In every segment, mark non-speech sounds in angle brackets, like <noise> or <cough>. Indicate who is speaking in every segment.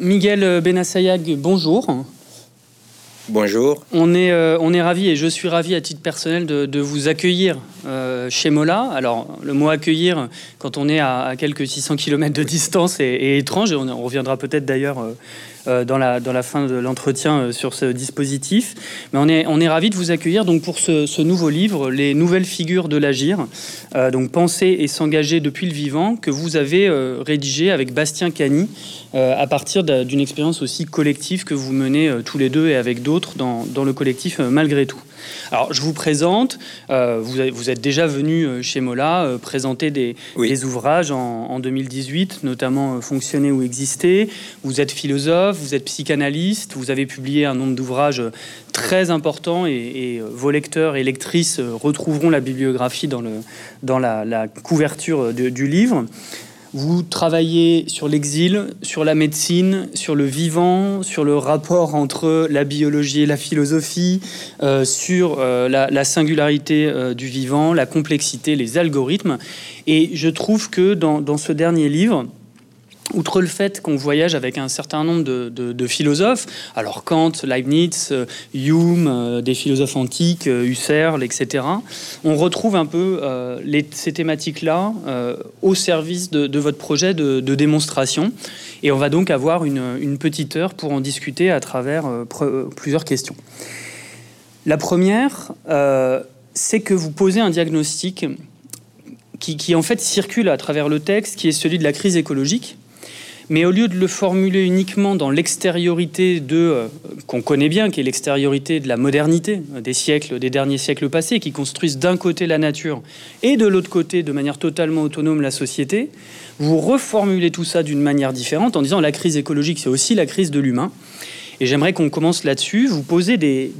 Speaker 1: Miguel Benassayag, bonjour.
Speaker 2: Bonjour.
Speaker 1: On est, euh, on est ravi et je suis ravi à titre personnel de, vous accueillir euh, chez Mola. Alors, le mot accueillir, quand on est à, quelques 600 km de distance, est, étrange et on, reviendra peut-être d'ailleurs euh, dans, la, dans la fin de l'entretien euh, sur ce dispositif. Mais on est, on ravis de vous accueillir donc pour ce, nouveau livre, Les nouvelles figures de l'agir, euh, donc penser et s'engager depuis le vivant, que vous avez rédigé avec Bastien Cani à partir d'une expérience aussi collective que vous menez tous les deux et avec d'autres dans le collectif Malgré tout. Alors, je vous présente. Euh, vous, êtes déjà venu euh, chez Mola euh, présenter des, ouvrages en, 2018, notamment Fonctionner ou exister. Vous êtes philosophe, vous êtes psychanalyste, vous avez publié un nombre d'ouvrages très importants et, vos lecteurs et lectrices retrouveront la bibliographie dans, le, dans la, couverture du livre. Vous travaillez sur l'exil, sur la médecine, sur le vivant, sur le rapport entre la biologie et la philosophie, euh, sur euh, la, singularité euh, du vivant, la complexité, les algorithmes. Et je trouve que dans ce dernier livre, Outre le fait qu'on voyage avec un certain nombre de, philosophes, alors Kant, Leibniz, euh, Hume, euh, des philosophes antiques, euh, Husserl, etc., on retrouve un peu ces thématiques-là au service de, votre projet de, démonstration. Et on va donc avoir une, petite heure pour en discuter à travers plusieurs questions. La première, c'est que vous posez un diagnostic qui, qui en fait circule à travers le texte, qui est celui de la crise écologique mais au lieu de le formuler uniquement dans l'extériorité de euh, qu'on connaît bien, qui est l'extériorité de la modernité des siècles, des derniers siècles passés, qui construisent d'un côté la nature et de l'autre côté, de manière totalement autonome, la société, vous reformulez tout ça d'une manière différente en disant la crise écologique, c'est aussi la crise de l'humain. Et j'aimerais qu'on commence là-dessus. Vous posez des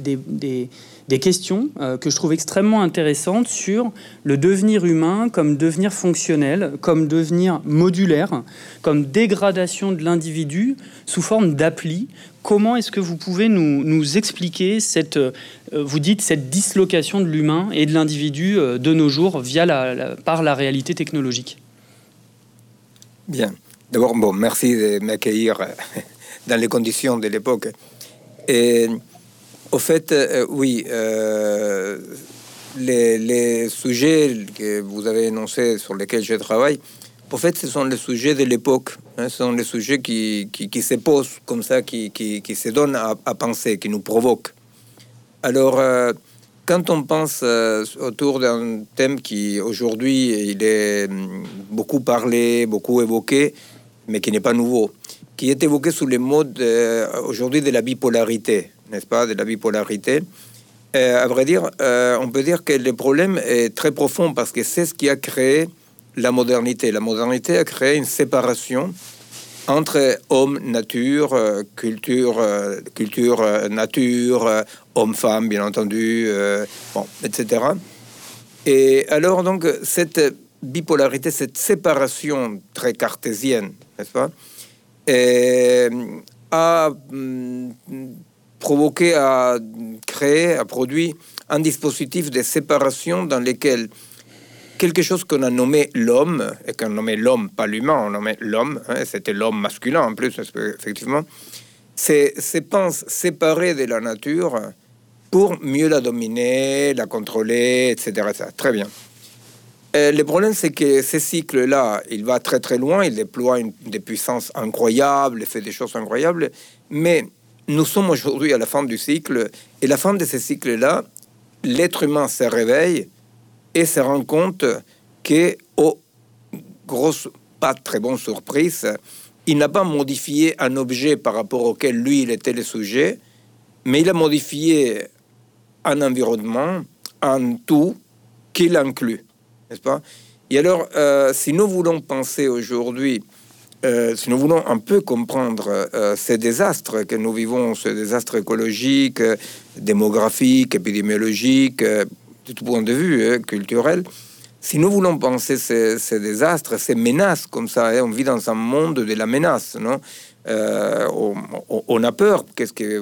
Speaker 1: des questions euh, que je trouve extrêmement intéressantes sur le devenir humain comme devenir fonctionnel, comme devenir modulaire, comme dégradation de l'individu sous forme d'appli. Comment est-ce que vous pouvez nous, expliquer cette, euh, vous dites, cette dislocation de l'humain et de l'individu euh, de nos jours via la, par la réalité technologique?
Speaker 2: Bien. D'abord, bon, merci de m'accueillir <laughs> dans les conditions de l'époque. Et au fait, euh, oui, euh, les, sujets que vous avez énoncés sur lesquels je travaille, au fait, ce sont les sujets de l'époque. Hein, ce sont les sujets qui, qui, se posent comme ça, qui, qui, qui se donnent à, penser, qui nous provoquent. Alors, euh, quand on pense autour d'un thème qui aujourd'hui il est hum, beaucoup parlé, beaucoup évoqué, mais qui n'est pas nouveau, qui est évoqué sous les modes aujourd'hui de la bipolarité pas, de la bipolarité. Euh, à vrai dire, euh, on peut dire que le problème est très profond parce que c'est ce qui a créé la modernité. La modernité a créé une séparation entre homme, nature, euh, culture, culture, nature, homme-femme, bien entendu, bon, etc. Et alors, donc, cette bipolarité, cette séparation très cartésienne, n'est-ce pas, a hum, provoqué à créer, à produire un dispositif de séparation dans lequel quelque chose qu'on a nommé l'homme, et qu'on a nommé l'homme, pas l'humain, on nommé l'homme, hein, c'était l'homme masculin en plus, effectivement, c'est pense séparé de la nature pour mieux la dominer, la contrôler, etc. Très bien. le problème, c'est que ce cycle-là, il va très très loin, il déploie des puissances incroyables, il fait des choses incroyables, mais nous sommes aujourd'hui à la fin du cycle, et la fin de ce cycle-là, l'être humain se réveille et se rend compte que, oh, grosse, pas très bonne surprise, il n'a pas modifié un objet par rapport auquel lui, il était le sujet, mais il a modifié un environnement, un tout qu'il inclut, n'est-ce pas? Et alors, euh, si nous voulons penser aujourd'hui euh, si nous voulons un peu comprendre euh, ces désastres que nous vivons, ces désastres écologiques, démographiques, épidémiologiques, de tout point de vue culturel, si nous voulons penser ces, désastres, ces menaces comme ça, hein, on vit dans un monde de la menace, non? Euh, on, a peur. Qu'est-ce que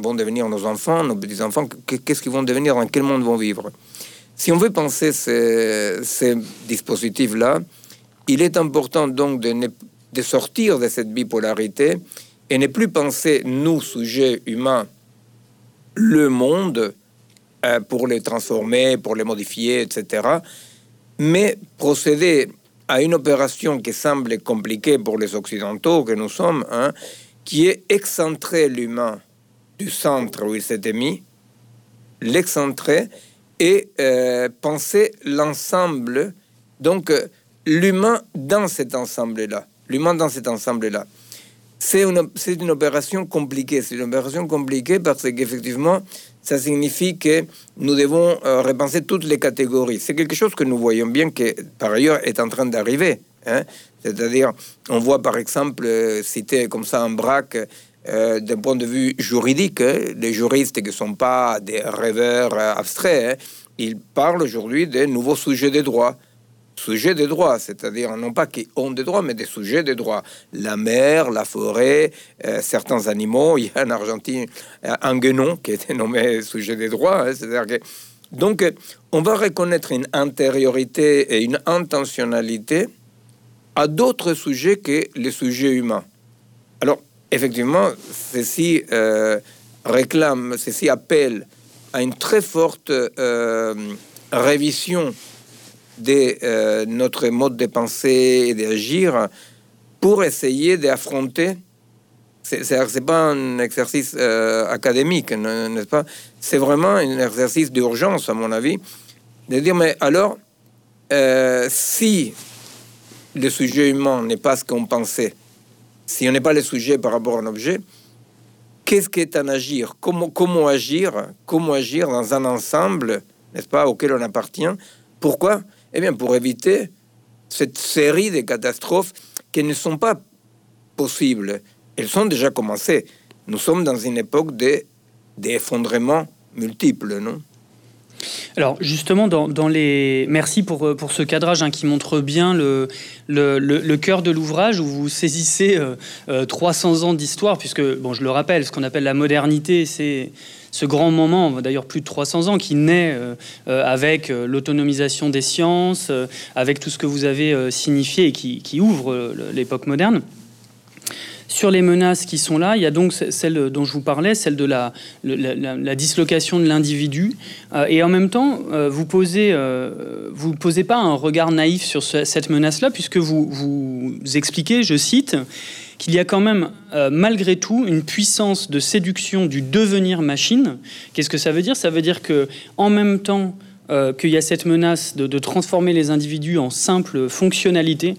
Speaker 2: vont devenir nos enfants, nos petits-enfants? Qu'est-ce qu'ils vont devenir? Dans quel monde vont vivre? Si on veut penser ces, ces dispositifs-là, il est important donc de ne de sortir de cette bipolarité et ne plus penser, nous, sujets humains, le monde euh, pour les transformer, pour les modifier, etc., mais procéder à une opération qui semble compliquée pour les Occidentaux que nous sommes, hein, qui est excentrer l'humain du centre où il s'était mis, l'excentrer et euh, penser l'ensemble, donc euh, l'humain dans cet ensemble-là, l'humain dans cet ensemble-là. C'est une, une opération compliquée, c'est une opération compliquée parce qu'effectivement, ça signifie que nous devons euh, repenser toutes les catégories. C'est quelque chose que nous voyons bien que, par ailleurs, est en train d'arriver. Hein. C'est-à-dire, on voit par exemple, euh, citer comme ça un braque, euh, d'un point de vue juridique, hein, les juristes qui ne sont pas des rêveurs abstraits, hein, ils parlent aujourd'hui des nouveaux sujets des droits sujets des droits, c'est-à-dire non pas qui ont des droits, mais des sujets des droits. La mer, la forêt, euh, certains animaux. Il y a en Argentine un guenon qui était nommé sujet des droits. Hein, c'est-à-dire que donc on va reconnaître une intériorité et une intentionnalité à d'autres sujets que les sujets humains. Alors effectivement, ceci euh, réclame, ceci appelle à une très forte euh, révision de euh, notre mode de pensée et d'agir pour essayer d'affronter. C'est pas un exercice euh, académique, n'est-ce pas? C'est vraiment un exercice d'urgence, à mon avis, de dire mais alors, euh, si le sujet humain n'est pas ce qu'on pensait, si on n'est pas le sujet par rapport à un objet, qu'est-ce qu'est un agir? Comment, comment agir? Comment agir dans un ensemble, n'est-ce pas, auquel on appartient? Pourquoi eh bien, pour éviter cette série de catastrophes qui ne sont pas possibles. Elles sont déjà commencées. Nous sommes dans une époque d'effondrement multiples, non?
Speaker 1: Alors justement, dans, les... merci pour, pour ce cadrage hein, qui montre bien le, le, cœur de l'ouvrage où vous saisissez 300 euh, euh, ans d'histoire, puisque, bon, je le rappelle, ce qu'on appelle la modernité, c'est ce grand moment, d'ailleurs plus de 300 ans, qui naît euh, avec l'autonomisation des sciences, avec tout ce que vous avez signifié et qui, ouvre l'époque moderne. Sur les menaces qui sont là, il y a donc celle dont je vous parlais, celle de la, dislocation de l'individu. Euh, et en même temps, euh, vous posez, euh, posez pas un regard naïf sur cette menace-là, puisque vous expliquez, je cite, qu'il y a quand même, malgré tout, une puissance de séduction du devenir machine. Qu'est-ce que ça veut dire? Ça veut dire que, en même temps qu'il y a cette menace de, de transformer les individus en simple fonctionnalité,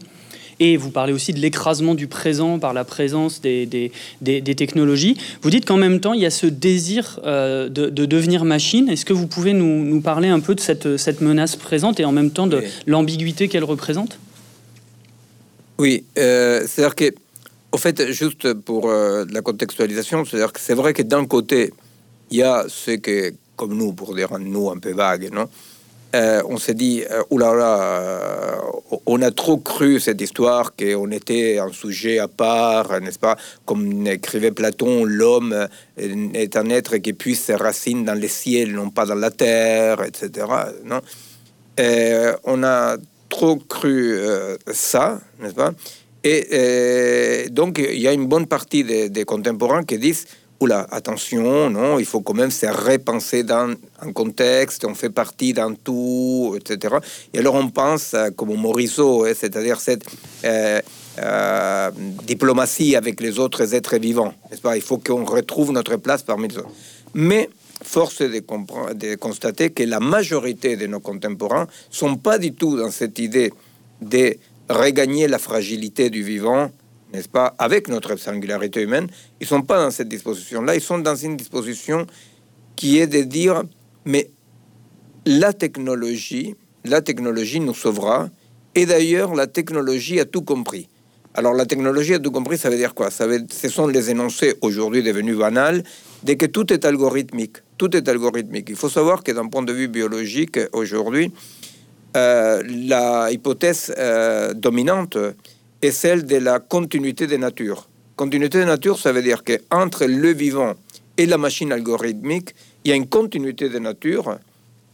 Speaker 1: et vous parlez aussi de l'écrasement du présent par la présence des, des, technologies. Vous dites qu'en même temps, il y a ce désir euh, de, devenir machine. Est-ce que vous pouvez nous, nous, parler un peu de cette, cette, menace présente et en même temps de l'ambiguïté qu'elle représente?
Speaker 2: Oui, euh, c'est-à-dire que, au fait, juste pour euh, la contextualisation, c'est-à-dire que c'est vrai que d'un côté, il y a ce que, comme nous, pour dire nous un peu vague, non euh, on s'est dit, euh, oulala, euh, on a trop cru cette histoire qu'on était un sujet à part, n'est-ce pas Comme écrivait Platon, l'homme est un être qui puise ses racines dans les ciels, non pas dans la terre, etc. Non on a trop cru ça, n'est-ce pas Et donc, il y a une bonne partie des contemporains qui disent oula, attention, non, il faut quand même se repenser dans un contexte, on fait partie d'un tout, etc. Et alors on pense euh, comme Morisot, hein, c'est-à-dire cette euh, euh, diplomatie avec les autres êtres vivants, Il faut qu'on retrouve notre place parmi les autres. Mais force est de, de, constater que la majorité de nos contemporains sont pas du tout dans cette idée de regagner la fragilité du vivant n'est-ce pas, avec notre singularité humaine, ils sont pas dans cette disposition-là, ils sont dans une disposition qui est de dire, mais la technologie, la technologie nous sauvera, et d'ailleurs la technologie a tout compris. Alors la technologie a tout compris, ça veut dire quoi? Ça veut, Ce sont les énoncés aujourd'hui devenus banals, dès que tout est algorithmique. Tout est algorithmique. Il faut savoir que d'un point de vue biologique, aujourd'hui, euh, la hypothèse euh, dominante, est celle de la continuité des natures. Continuité des natures, ça veut dire que entre le vivant et la machine algorithmique, il y a une continuité de nature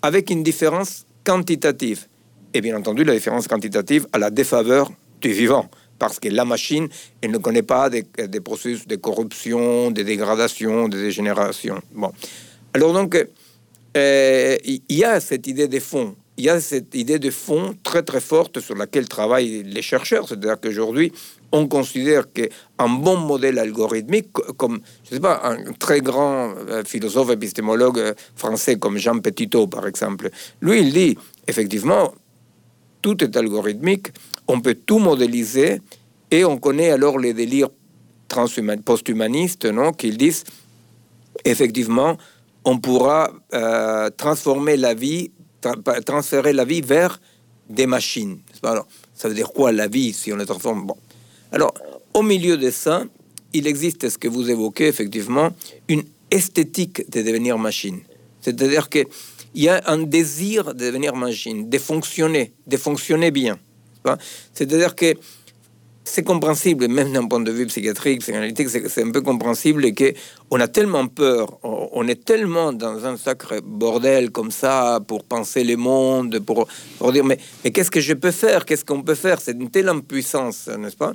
Speaker 2: avec une différence quantitative. Et bien entendu, la différence quantitative à la défaveur du vivant. parce que la machine, elle ne connaît pas des, des processus de corruption, de dégradation, de dégénération. Bon. Alors donc, euh, il y a cette idée de fond. Il y a cette idée de fond très très forte sur laquelle travaillent les chercheurs. C'est-à-dire qu'aujourd'hui, on considère qu'un bon modèle algorithmique, comme je sais pas, un très grand euh, philosophe épistémologue euh, français comme Jean Petitot, par exemple, lui, il dit effectivement, tout est algorithmique, on peut tout modéliser, et on connaît alors les délires post-humanistes, non, qu'ils disent effectivement, on pourra euh, transformer la vie, transférer la vie vers des machines. Alors, ça veut dire quoi la vie si on le transforme? Bon. Alors, au milieu de ça, il existe ce que vous évoquez effectivement, une esthétique de devenir machine. C'est-à-dire qu'il y a un désir de devenir machine, de fonctionner, de fonctionner bien. C'est-à-dire que c'est compréhensible, même d'un point de vue psychiatrique, psychanalytique, c'est un peu compréhensible que on a tellement peur, on est tellement dans un sacré bordel comme ça pour penser le monde, pour, pour dire mais, mais qu'est-ce que je peux faire, qu'est-ce qu'on peut faire, c'est une telle impuissance, n'est-ce pas,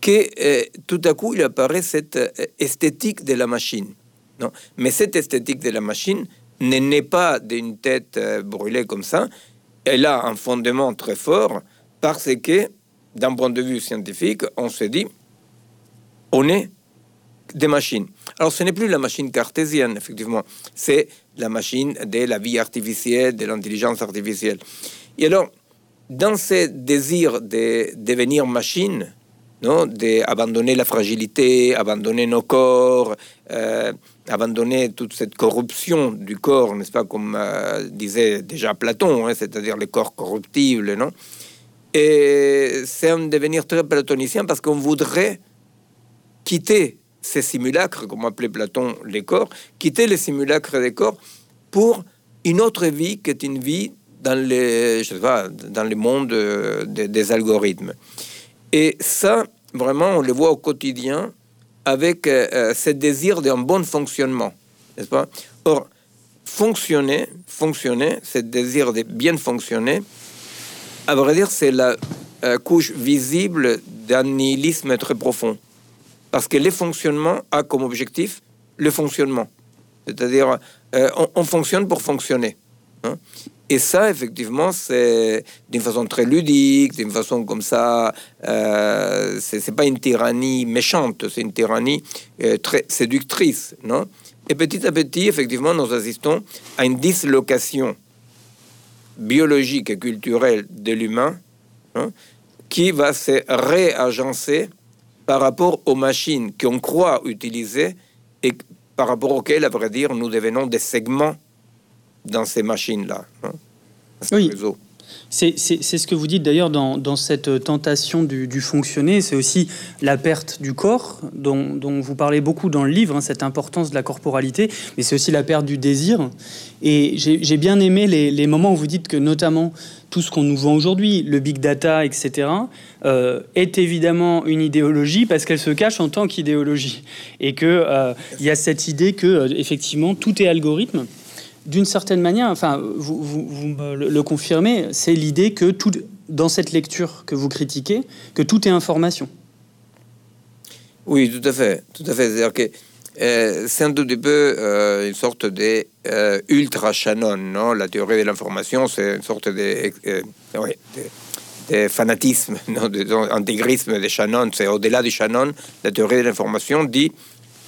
Speaker 2: que euh, tout à coup il apparaît cette euh, esthétique de la machine. Non mais cette esthétique de la machine n'est pas d'une tête euh, brûlée comme ça, elle a un fondement très fort parce que d'un point de vue scientifique, on se dit, on est des machines. Alors ce n'est plus la machine cartésienne, effectivement, c'est la machine de la vie artificielle, de l'intelligence artificielle. Et alors, dans ce désir de devenir machine, non, d'abandonner la fragilité, abandonner nos corps, euh, abandonner toute cette corruption du corps, n'est-ce pas, comme euh, disait déjà Platon, hein, c'est-à-dire les corps corruptibles, non et c'est un devenir très platonicien parce qu'on voudrait quitter ces simulacres, comme appelait Platon les corps, quitter les simulacres des corps pour une autre vie qui est une vie dans, les, je sais pas, dans le monde des, algorithmes. Et ça, vraiment, on le voit au quotidien avec euh, ce désir d'un bon fonctionnement, n'est-ce pas? Or, fonctionner, fonctionner, ce désir de bien fonctionner, à vrai dire, c'est la euh, couche visible d'un nihilisme très profond. Parce que le fonctionnement a comme objectif le fonctionnement. C'est-à-dire, euh, on, fonctionne pour fonctionner. Hein. Et ça, effectivement, c'est d'une façon très ludique, d'une façon comme ça. Euh, c'est pas une tyrannie méchante, c'est une tyrannie euh, très séductrice, non? Et petit à petit, effectivement, nous assistons à une dislocation biologique et culturel de l'humain hein, qui va se réagencer par rapport aux machines qu'on croit utiliser et par rapport auxquelles, à vrai dire, nous devenons des segments dans ces machines-là. Hein,
Speaker 1: oui. C'est ce que vous dites d'ailleurs dans, cette tentation du, fonctionner, c'est aussi la perte du corps, dont, vous parlez beaucoup dans le livre, hein, cette importance de la corporalité, mais c'est aussi la perte du désir. Et j'ai bien aimé les, moments où vous dites que notamment tout ce qu'on nous vend aujourd'hui, le big data, etc., euh, est évidemment une idéologie parce qu'elle se cache en tant qu'idéologie. Et qu'il euh, y a cette idée que, euh, effectivement, tout est algorithme d'une certaine manière, enfin, vous, vous, le, confirmez, c'est l'idée que tout, dans cette lecture que vous critiquez, que tout est information.
Speaker 2: Oui, tout à fait, tout à fait. C'est-à-dire que euh, c'est un tout petit peu euh, une sorte de euh, ultra Shannon, non? La théorie de l'information, c'est une sorte de, de, fanatisme, <laughs> non? D'intégrisme de Shannon. C'est au-delà de Shannon, la théorie de l'information dit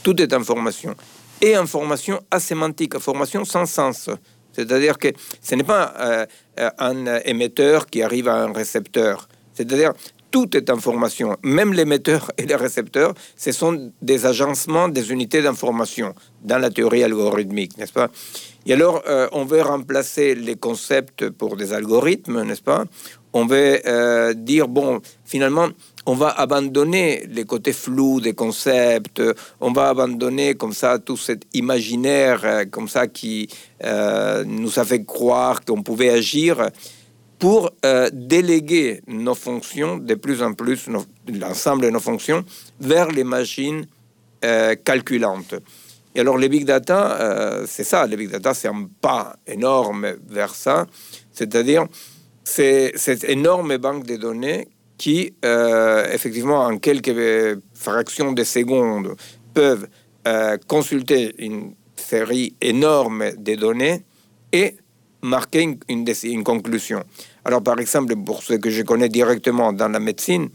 Speaker 2: tout est information et information asémantique, information sans sens. C'est-à-dire que ce n'est pas euh, un émetteur qui arrive à un récepteur. C'est-à-dire tout est information. Même l'émetteur et les récepteurs, ce sont des agencements des unités d'information dans la théorie algorithmique, n'est-ce pas? Et alors, euh, on veut remplacer les concepts pour des algorithmes, n'est-ce pas? On veut euh, dire, bon, finalement, on va abandonner les côtés flous des concepts, on va abandonner comme ça tout cet imaginaire euh, comme ça qui euh, nous a fait croire qu'on pouvait agir pour euh, déléguer nos fonctions de plus en plus, l'ensemble de nos fonctions, vers les machines calculantes. Et alors les big data, c'est ça, les big data, c'est un pas énorme vers ça, c'est-à-dire c'est cette énorme banque de données qui, euh, effectivement, en quelques fractions de secondes, peuvent euh, consulter une série énorme de données et marquer une, conclusion. Alors, par exemple, pour ce que je connais directement dans la médecine,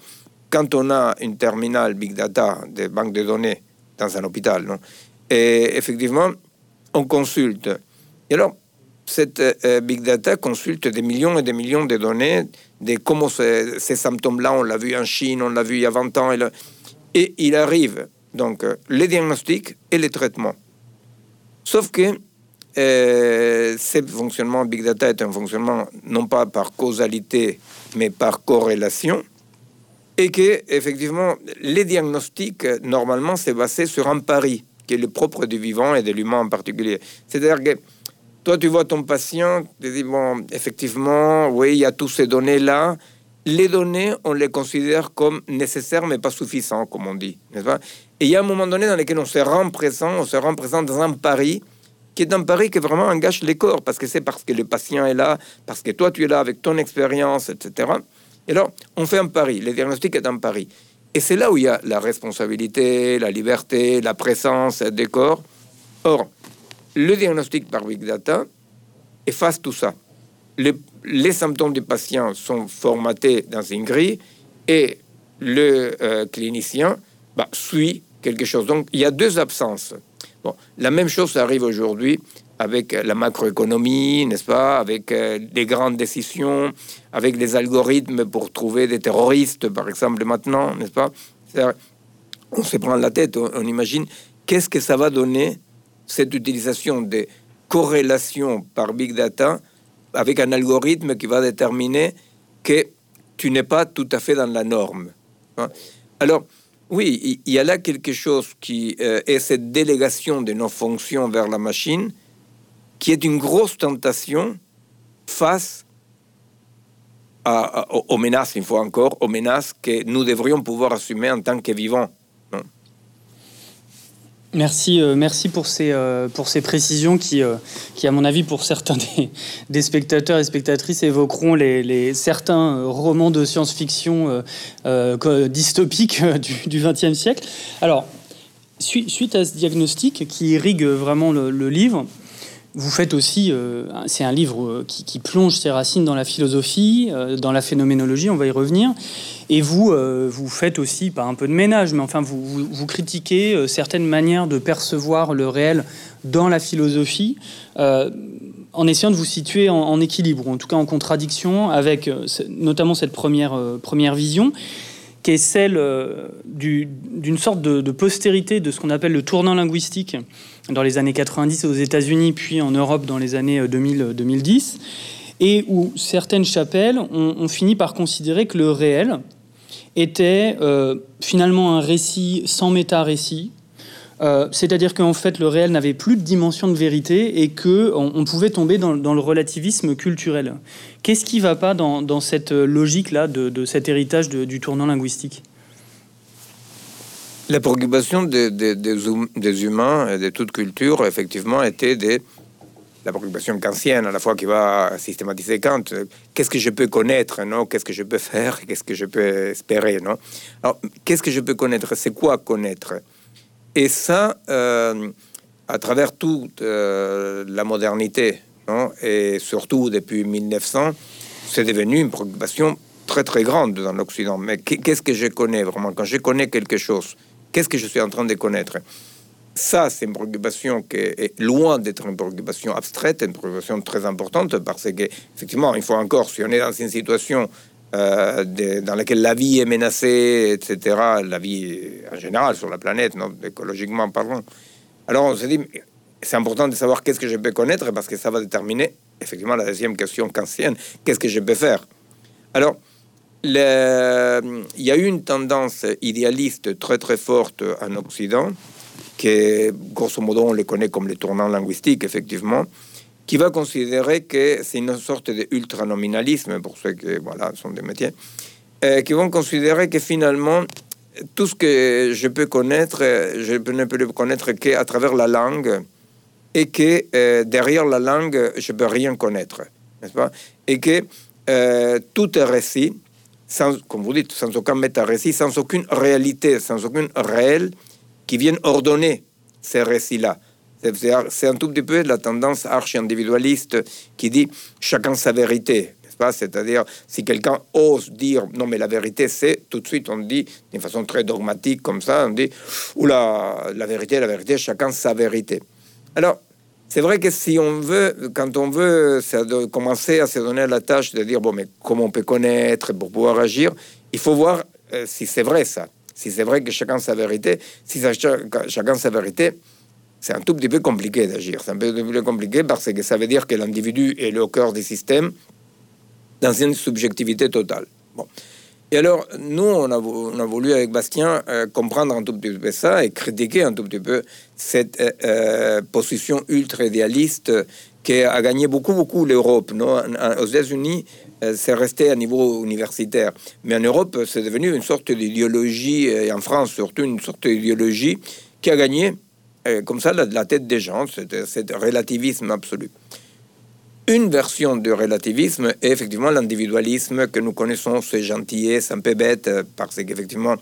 Speaker 2: quand on a une terminale Big Data des banques de données dans un hôpital, non et effectivement, on consulte. Et alors, cette euh, Big Data consulte des millions et des millions de données de comment ces, symptômes-là, on l'a vu en Chine, on l'a vu il y a 20 ans, et, il arrive donc euh, les diagnostics et les traitements. Sauf que euh, ce fonctionnement Big Data est un fonctionnement non pas par causalité, mais par corrélation, et que effectivement les diagnostics normalement c'est basé sur un pari qui est le propre du vivant et de l'humain en particulier. C'est-à-dire que toi, tu vois ton patient, tu dis, bon, effectivement, oui, il y a toutes ces données-là. Les données, on les considère comme nécessaires, mais pas suffisants, comme on dit, n'est-ce Et il y a un moment donné dans lequel on se rend présent, on se rend présent dans un pari, qui est un pari qui vraiment engage les corps, parce que c'est parce que le patient est là, parce que toi, tu es là avec ton expérience, etc. Et alors, on fait un pari. Le diagnostic est un pari. Et c'est là où il y a la responsabilité, la liberté, la présence des corps. Or, le diagnostic par Big Data efface tout ça. Les, symptômes des patients sont formatés dans une grille et le euh, clinicien bah, suit quelque chose. Donc il y a deux absences. Bon, la même chose arrive aujourd'hui avec la macroéconomie, n'est-ce pas, avec euh, les grandes décisions, avec les algorithmes pour trouver des terroristes, par exemple, maintenant, n'est-ce pas? On se prend la tête, on imagine qu'est-ce que ça va donner cette utilisation de corrélation par big data avec un algorithme qui va déterminer que tu n'es pas tout à fait dans la norme. Hein. Alors, oui, il y a là quelque chose qui euh, est cette délégation de nos fonctions vers la machine, qui est une grosse tentation face aux menaces, une fois encore, aux menaces que nous devrions pouvoir assumer en tant que vivants.
Speaker 1: Merci, euh, merci pour ces, euh, pour ces précisions qui, euh, qui, à mon avis, pour certains <laughs> des, spectateurs et spectatrices, évoqueront les, certains romans de science-fiction dystopiques du XXe siècle. Alors, suite à ce diagnostic qui irrigue vraiment le livre, vous faites aussi, euh, c'est un livre euh, qui, plonge ses racines dans la philosophie, euh, dans la phénoménologie, on va y revenir. Et vous, vous faites aussi, pas un peu de ménage, mais enfin, vous, vous, critiquez certaines manières de percevoir le réel dans la philosophie, en essayant de vous situer en, équilibre, ou en tout cas en contradiction avec notamment cette première, première vision qui est celle d'une sorte de, postérité de ce qu'on appelle le tournant linguistique dans les années 90 aux États-Unis, puis en Europe dans les années 2000-2010, euh, et où certaines chapelles ont, fini par considérer que le réel était euh, finalement un récit sans méta-récit, euh, c'est-à-dire qu'en fait le réel n'avait plus de dimension de vérité et que on, pouvait tomber dans, le relativisme culturel. Qu'est-ce qui ne va pas dans, cette logique-là de, cet héritage du tournant linguistique?
Speaker 2: La préoccupation des, humains et de toute culture, effectivement, était de la préoccupation kantienne, à la fois qui va systématiser Kant. Qu'est-ce que je peux connaître, non? Qu'est-ce que je peux faire? Qu'est-ce que je peux espérer, non? Alors, qu'est-ce que je peux connaître? C'est quoi connaître? Et ça, euh, à travers toute euh, la modernité, non et surtout depuis 1900, c'est devenu une préoccupation très très grande dans l'Occident. Mais qu'est-ce que je connais vraiment? Quand je connais quelque chose, Qu'est-ce que je suis en train de connaître? Ça, c'est une préoccupation qui est loin d'être une préoccupation abstraite, une préoccupation très importante parce que, effectivement, il faut encore, si on est dans une situation euh, dans laquelle la vie est menacée, etc., la vie en général sur la planète, non, écologiquement parlant, alors on se dit, c'est important de savoir qu'est-ce que je peux connaître parce que ça va déterminer, effectivement, la deuxième question kantienne, qu'est-ce que je peux faire? Alors, il y a eu une tendance idéaliste très très forte en Occident, qui grosso modo on les connaît comme les tournants linguistiques effectivement, qui va considérer que c'est une sorte d'ultranominalisme pour ceux qui voilà, sont des métiers, euh, qui vont considérer que finalement tout ce que je peux connaître, je ne peux le connaître qu'à travers la langue et que euh, derrière la langue, je peux rien connaître, n'est-ce pas? Et que euh, tout est récit sans, comme vous dites, sans aucun méta-récit, sans aucune réalité, sans aucune réelle qui vienne ordonner ces récits-là. C'est un tout petit peu la tendance archi-individualiste qui dit chacun sa vérité. C'est-à-dire, si quelqu'un ose dire non, mais la vérité, c'est tout de suite, on dit d'une façon très dogmatique comme ça, on dit oula, la vérité, la vérité, chacun sa vérité. Alors, c'est vrai que si on veut, quand on veut commencer à se donner la tâche de dire bon, mais comment on peut connaître pour pouvoir agir, il faut voir euh, si c'est vrai ça. Si c'est vrai que chacun sa vérité, si chacun sa vérité, c'est un tout petit peu compliqué d'agir. C'est un peu plus compliqué parce que ça veut dire que l'individu est le cœur du système dans une subjectivité totale. Bon. Et alors, nous, on a, voulu avec Bastien euh, comprendre un tout petit peu ça et critiquer un tout petit peu cette euh, euh, position ultra-idéaliste qui a gagné beaucoup, beaucoup l'Europe. Aux États-Unis, c'est resté à niveau universitaire. Mais en Europe, c'est devenu une sorte d'idéologie, et en France surtout, une sorte d'idéologie qui a gagné comme ça la, tête des gens, cet relativisme absolu. Une version du relativisme est effectivement l'individualisme que nous connaissons, c'est gentillet, c'est un peu bête, euh, parce qu'effectivement,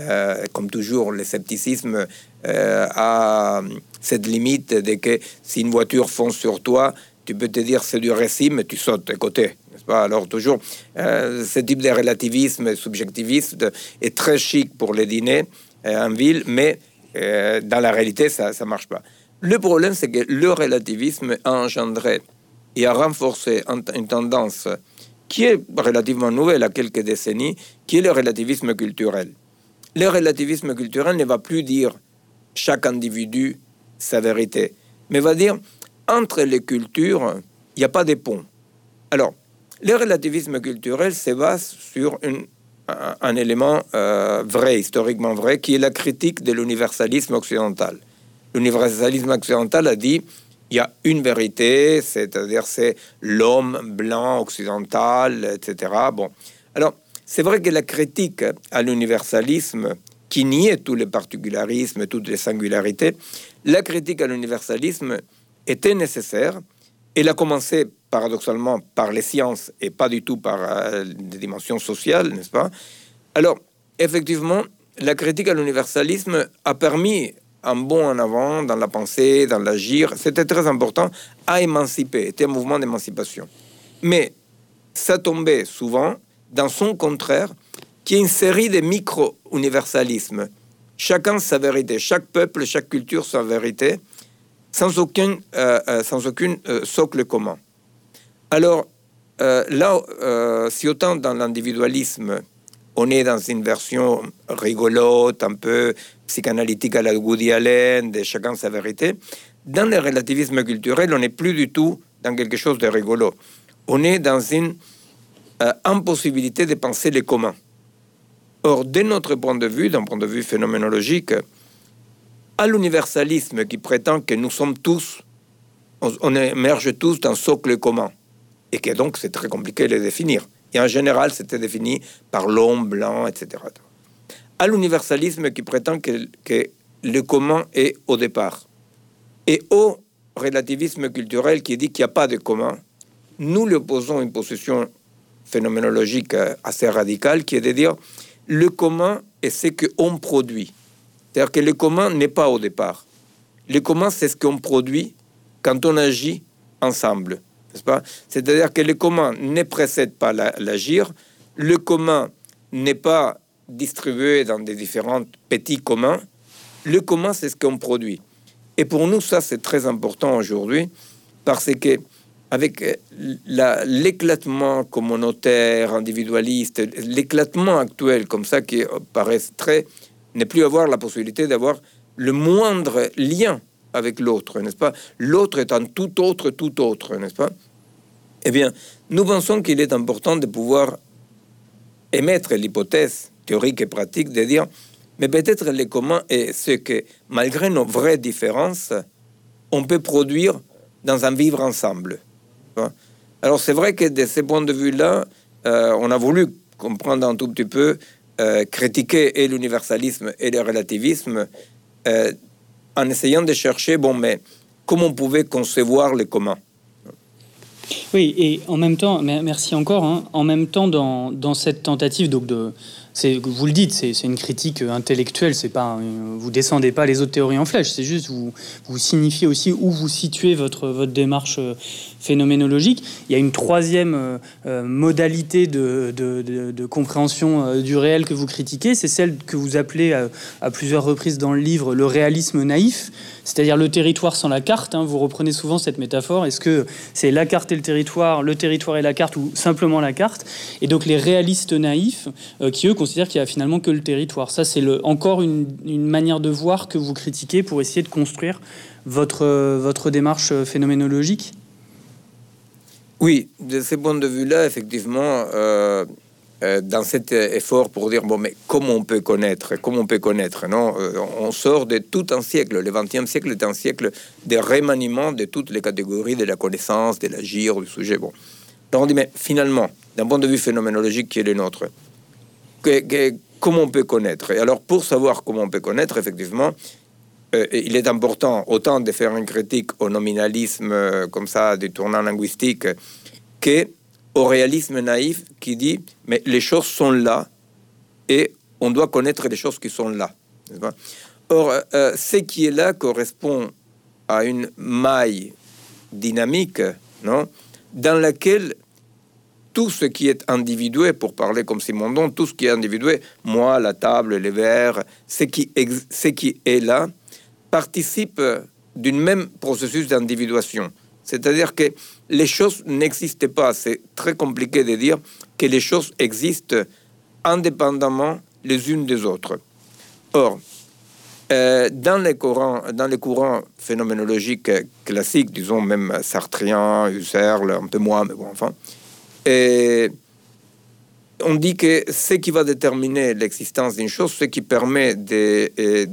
Speaker 2: euh, comme toujours, le scepticisme euh, a cette limite de que si une voiture fonce sur toi, tu peux te dire c'est du récit, mais tu sautes à côté. Alors toujours, ce type de relativisme subjectiviste est très chic pour les dîners en ville, mais dans la réalité, ça ne marche pas. Le problème, c'est que le relativisme a engendré et a renforcé une tendance qui est relativement nouvelle à quelques décennies, qui est le relativisme culturel. Le relativisme culturel ne va plus dire chaque individu sa vérité, mais va dire entre les cultures, il n'y a pas de pont. Alors, le relativisme culturel se base sur un, élément euh, vrai, historiquement vrai, qui est la critique de l'universalisme occidental. L'universalisme occidental a dit il y a une vérité, c'est-à-dire c'est l'homme blanc occidental, etc. Bon, alors c'est vrai que la critique à l'universalisme, qui niait tous les particularismes, toutes les singularités, la critique à l'universalisme était nécessaire. Elle a commencé paradoxalement par les sciences et pas du tout par euh, des dimensions sociales, n'est-ce pas? Alors, effectivement, la critique à l'universalisme a permis un bond en avant dans la pensée, dans l'agir. C'était très important à émanciper. C'était un mouvement d'émancipation. Mais ça tombait souvent dans son contraire, qui est une série de micro-universalismes. Chacun sa vérité, chaque peuple, chaque culture sa vérité, sans aucun, euh, euh, euh, socle commun. Alors, là, si autant dans l'individualisme, on est dans une version rigolote, un peu psychanalytique à la Woody Allen, de chacun sa vérité. Dans le relativisme culturel, on n'est plus du tout dans quelque chose de rigolo. On est dans une euh, impossibilité de penser les communs. Or, de notre point de vue, d'un point de vue phénoménologique, à l'universalisme qui prétend que nous sommes tous, on émerge tous d'un socle commun, et que donc c'est très compliqué de le définir. Et en général, c'était défini par l'homme blanc, etc. À l'universalisme qui prétend que, que le commun est au départ. Et au relativisme culturel qui dit qu'il n'y a pas de commun, nous lui opposons une position phénoménologique assez radicale qui est de dire le commun est ce qu'on produit. C'est-à-dire que le commun n'est pas au départ. Le commun, c'est ce qu'on produit quand on agit ensemble. C'est-à-dire que le commun ne précède pas l'agir, le commun n'est pas distribué dans des différents petits communs, le commun, c'est ce qu'on produit. Et pour nous, ça, c'est très important aujourd'hui, parce que avec l'éclatement communautaire, individualiste, l'éclatement actuel comme ça qui paraît très, ne plus avoir la possibilité d'avoir le moindre lien avec l'autre, n'est-ce pas? L'autre un tout autre, tout autre, n'est-ce pas? Eh bien, nous pensons qu'il est important de pouvoir émettre l'hypothèse théorique et pratique de dire, mais peut-être le commun est ce que, malgré nos vraies différences, on peut produire dans un vivre ensemble. Alors c'est vrai que de ce point de vue-là, euh, on a voulu comprendre un tout petit peu, euh, critiquer et l'universalisme et le relativisme, euh, en essayant de chercher, bon, mais comment on pouvait concevoir le commun
Speaker 1: Oui, et en même temps, merci encore, hein, en même temps, dans, dans cette tentative donc de, vous le dites, c'est une critique intellectuelle. C'est pas, vous descendez pas les autres théories en flèche. C'est juste vous, vous signifiez aussi où vous situez votre démarche euh, phénoménologique. Il y a une troisième euh, euh, modalité de, de, compréhension du réel que vous critiquez, c'est celle que vous appelez à, plusieurs reprises dans le livre le réalisme naïf, c'est-à-dire le territoire sans la carte. Hein. Vous reprenez souvent cette métaphore. Est-ce que c'est la carte et le territoire, le territoire et la carte, ou simplement la carte? Et donc les réalistes naïfs, qui eux considèrent qu'il n'y a finalement que le territoire. Ça, c'est encore une, manière de voir que vous critiquez pour essayer de construire votre, votre démarche phénoménologique
Speaker 2: oui, de ce point de vue-là, effectivement, euh, euh, dans cet effort pour dire, bon, mais comment on peut connaître Comment on peut connaître non euh, On sort de tout un siècle. Le XXe siècle est un siècle de remaniement de toutes les catégories de la connaissance, de l'agir, du sujet. Bon. On dit, mais finalement, d'un point de vue phénoménologique qui est le nôtre, comment on peut connaître Et alors, pour savoir comment on peut connaître, effectivement, euh, il est important autant de faire une critique au nominalisme euh, comme ça, du tournant linguistique, que au réalisme naïf qui dit mais les choses sont là et on doit connaître les choses qui sont là. Or, euh, ce qui est là correspond à une maille dynamique, non, dans laquelle tout ce qui est individué, pour parler comme Simondon, tout ce qui est individué, moi, la table, les verres, ce qui, ce qui est là, participe d'un même processus d'individuation. C'est-à-dire que les choses n'existent pas. C'est très compliqué de dire que les choses existent indépendamment les unes des autres. Or, euh, dans, les courants, dans les courants phénoménologiques classiques, disons même Sartrien, Husserl, un peu moins, mais bon, enfin, et on dit que ce qui va déterminer l'existence d'une chose, ce qui permet de, euh,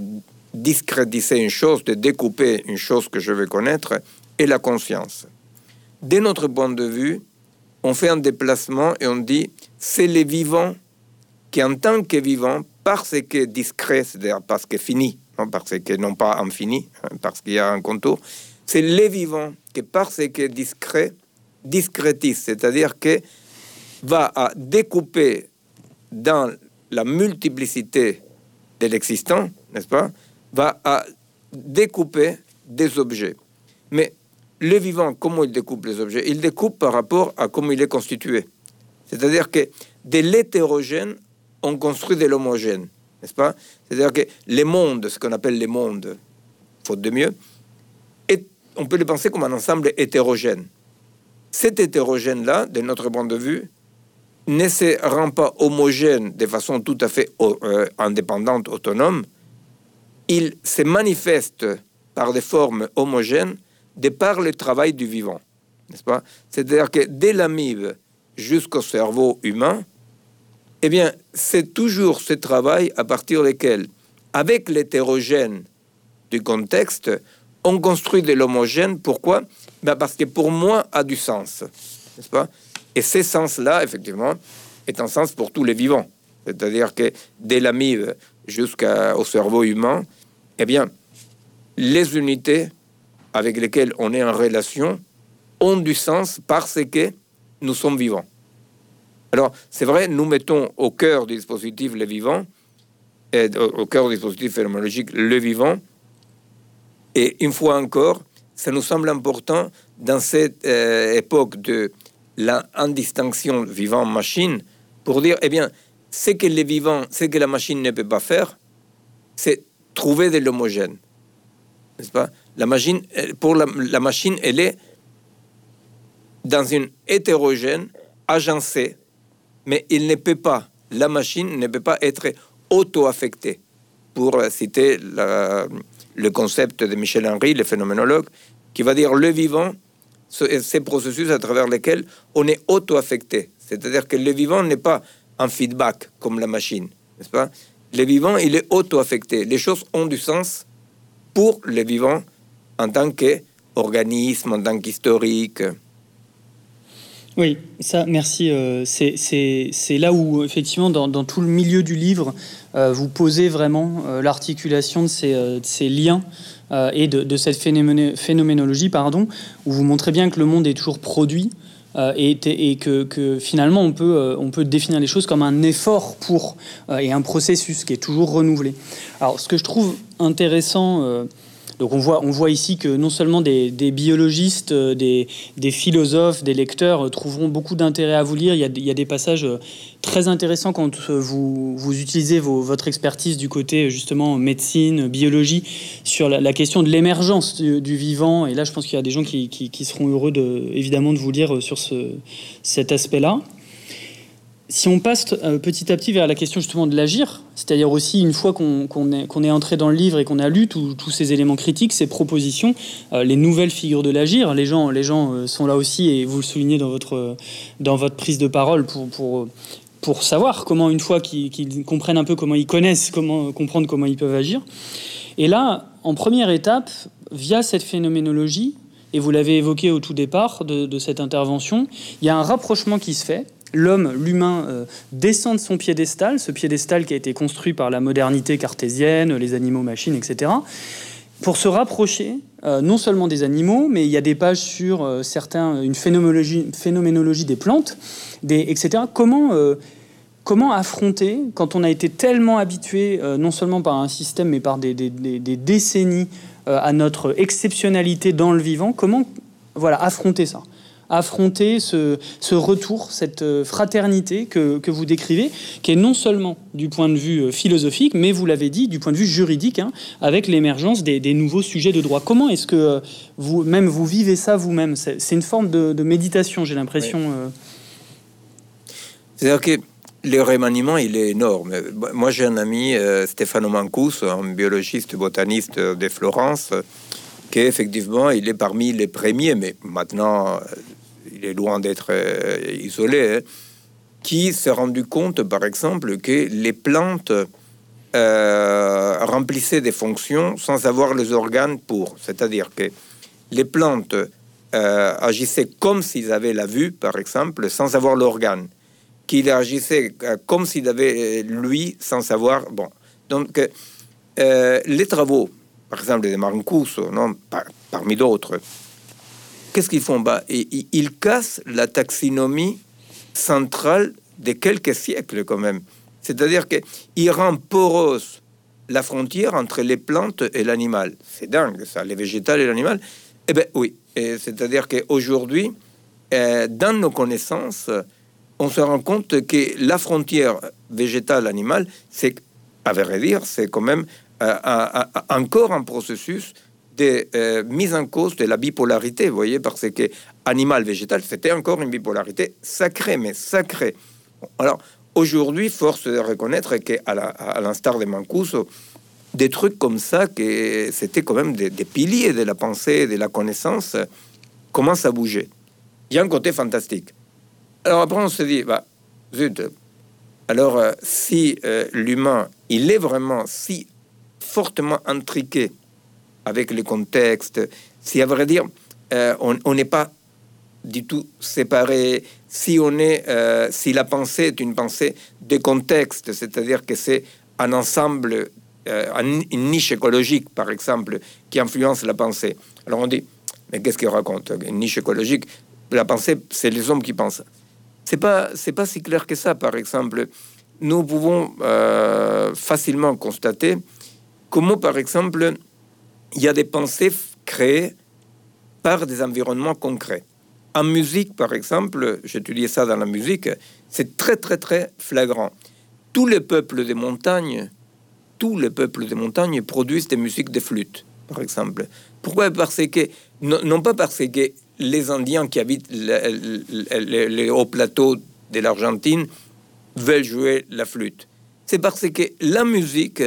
Speaker 2: discréditer une chose, de découper une chose que je veux connaître, est la conscience. De notre point de vue, on fait un déplacement et on dit c'est les vivants qui, en tant que vivants, parce que discret, c'est-à-dire parce que fini, non parce que non pas infini, hein, parce qu'il y a un contour, c'est les vivants qui, parce que discret, discrétisent, c'est-à-dire que va à découper dans la multiplicité de l'existant, n'est-ce pas, va à découper des objets. Mais le vivant, comment il découpe les objets? Il découpe par rapport à comment il est constitué. C'est-à-dire que de l'hétérogène, on construit de l'homogène, n'est-ce pas? C'est-à-dire que les mondes, ce qu'on appelle les mondes, faute de mieux, on peut le penser comme un ensemble hétérogène. Cet hétérogène-là, de notre point de vue, ne se rend pas homogène de façon tout à fait euh, indépendante, autonome, il se manifeste par des formes homogènes de par le travail du vivant. N'est-ce pas? C'est-à-dire que dès l'amibe jusqu'au cerveau humain, eh bien, c'est toujours ce travail à partir duquel, avec l'hétérogène du contexte, on construit de l'homogène. Pourquoi? Ben Parce que pour moi, a du sens. N'est-ce pas? Et ce sens-là, effectivement, est un sens pour tous les vivants. C'est-à-dire que dès l'amibe jusqu'au cerveau humain, eh bien, les unités avec lesquelles on est en relation ont du sens parce que nous sommes vivants. Alors, c'est vrai, nous mettons au cœur du dispositif le vivant, et au cœur du dispositif phénoménologique le vivant, et une fois encore, ça nous semble important dans cette euh, époque de la indistinction vivant-machine pour dire, eh bien, ce que les vivants, ce que la machine ne peut pas faire, c'est trouver de l'homogène. N'est-ce pas? La machine, Pour la, machine, elle est dans une hétérogène, agencée, mais il ne peut pas, la machine ne peut pas être auto-affectée. Pour citer le concept de Michel Henry, le phénoménologue, qui va dire le vivant, ces processus à travers lesquels on est auto-affecté. C'est-à-dire que le vivant n'est pas un feedback comme la machine, n'est-ce pas? Le vivant, il est auto-affecté. Les choses ont du sens pour le vivant en tant qu'organisme, en tant qu'historique.
Speaker 1: Oui, ça, merci. Euh, c'est là où, effectivement, dans, tout le milieu du livre, vous posez vraiment euh, l'articulation de, ces, liens et de, cette phénoménologie, pardon, où vous montrez bien que le monde est toujours produit, et, que, finalement on peut, on peut définir les choses comme un effort pour et un processus qui est toujours renouvelé. Alors ce que je trouve intéressant donc on voit, on voit ici que non seulement des, biologistes, euh, des, philosophes, des lecteurs euh, trouveront beaucoup d'intérêt à vous lire. Il y, a, des passages euh, très intéressants quand vous, utilisez votre expertise du côté justement médecine, biologie, sur la, question de l'émergence du, vivant. Et là, je pense qu'il y a des gens qui, seront heureux de, évidemment de vous lire sur ce, cet aspect-là si on passe euh, petit à petit vers la question justement de l'agir, c'est-à-dire aussi une fois qu'on est, entré dans le livre et qu'on a lu tous ces éléments critiques, ces propositions, euh, les nouvelles figures de l'agir, les gens, les gens euh, sont là aussi et vous le soulignez dans votre, dans votre prise de parole pour, pour, pour savoir comment, une fois qu'ils comprennent un peu comment ils connaissent, comment comprendre comment ils peuvent agir. Et là, en première étape, via cette phénoménologie, et vous l'avez évoqué au tout départ de, de cette intervention, il y a un rapprochement qui se fait l'homme, l'humain, euh, descend de son piédestal, ce piédestal qui a été construit par la modernité cartésienne, les animaux, machines, etc., pour se rapprocher euh, non seulement des animaux, mais il y a des pages sur euh, une phénoménologie, des plantes, etc. Comment, comment affronter, quand on a été tellement habitué, non seulement par un système, mais par des décennies, à notre exceptionnalité dans le vivant, comment voilà, affronter ça? Affronter ce, retour, cette euh, fraternité que, vous décrivez, qui est non seulement du point de vue euh, philosophique, mais vous l'avez dit, du point de vue juridique, hein, avec l'émergence des, nouveaux sujets de droit. Comment est-ce que euh, vous, même vous vivez ça vous-même? C'est une forme de, méditation, j'ai l'impression.
Speaker 2: C'est-à-dire que le remaniement, il est énorme. Moi, j'ai un ami, Stefano Mancus, un biologiste botaniste de Florence, qui effectivement, il est parmi les premiers, mais maintenant, il est loin d'être euh, isolé, hein, qui s'est rendu compte, par exemple, que les plantes euh, remplissaient des fonctions sans avoir les organes pour. C'est-à-dire que les plantes euh, agissaient comme s'ils avaient la vue, par exemple, sans avoir l'organe. Qu'il agissait comme s'il avait lui, sans savoir. Bon. Donc, les travaux, par exemple, de Mancuso, non, parmi d'autres, qu'est-ce qu'ils font bah, ils, cassent la taxinomie centrale de quelques siècles quand même. C'est-à-dire qu'ils rendent poreuse la frontière entre les plantes et l'animal. C'est dingue ça, les végétales et l'animal. Eh bien oui, c'est-à-dire qu'aujourd'hui, euh, dans nos connaissances, on se rend compte que la frontière végétale-animale, c'est, à vrai dire, c'est quand même euh, encore un processus de euh, mise en cause de la bipolarité, vous voyez, parce que animal-végétal, c'était encore une bipolarité sacrée, mais sacrée. Alors, aujourd'hui, force de reconnaître qu'à l'instar de Mancuso, des trucs comme ça, que c'était quand même des, piliers de la pensée, de la connaissance, commencent à bouger. Il y a un côté fantastique. Alors après, on se dit, bah, zut, alors euh, si euh, l'humain, il est vraiment si fortement intriqué avec le contexte. Si à vrai dire, euh, on n'est pas du tout séparé. Si on est, euh, si la pensée est une pensée de contexte, c'est-à-dire que c'est un ensemble, euh, une niche écologique, par exemple, qui influence la pensée. Alors on dit, mais qu'est-ce qu'il raconte? Une niche écologique, la pensée, c'est les hommes qui pensent. C'est pas, c'est pas si clair que ça. Par exemple, nous pouvons facilement constater comment, par exemple, il y a des pensées créées par des environnements concrets. En musique, par exemple, j'étudiais ça dans la musique, c'est très très très flagrant. Tous les peuples des montagnes, tous les peuples des montagnes produisent des musiques de flûte, par exemple. Pourquoi? Parce que, non, pas parce que les Indiens qui habitent les hauts plateaux de l'Argentine veulent jouer la flûte. C'est parce que la musique